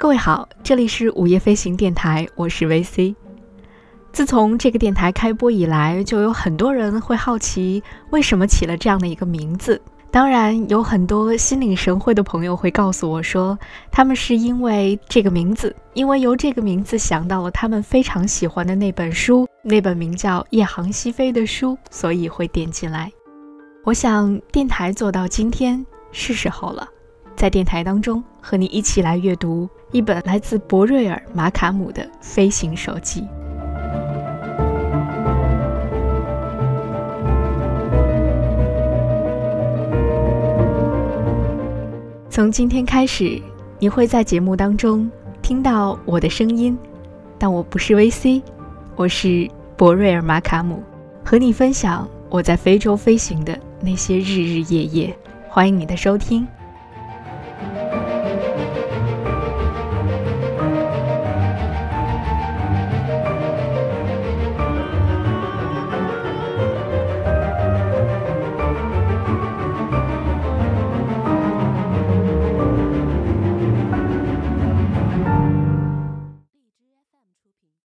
各位好，这里是午夜飞行电台，我是 VC。自从这个电台开播以来，就有很多人会好奇为什么起了这样的一个名字。当然，有很多心领神会的朋友会告诉我说，他们是因为这个名字，因为由这个名字想到了他们非常喜欢的那本书，那本名叫《夜航西飞》的书，所以会点进来。我想，电台做到今天是时候了，在电台当中和你一起来阅读一本来自博瑞尔·马卡姆的飞行手记。从今天开始，你会在节目当中听到我的声音，但我不是 VC，我是博瑞尔·马卡姆，和你分享我在非洲飞行的那些日日夜夜。欢迎你的收听。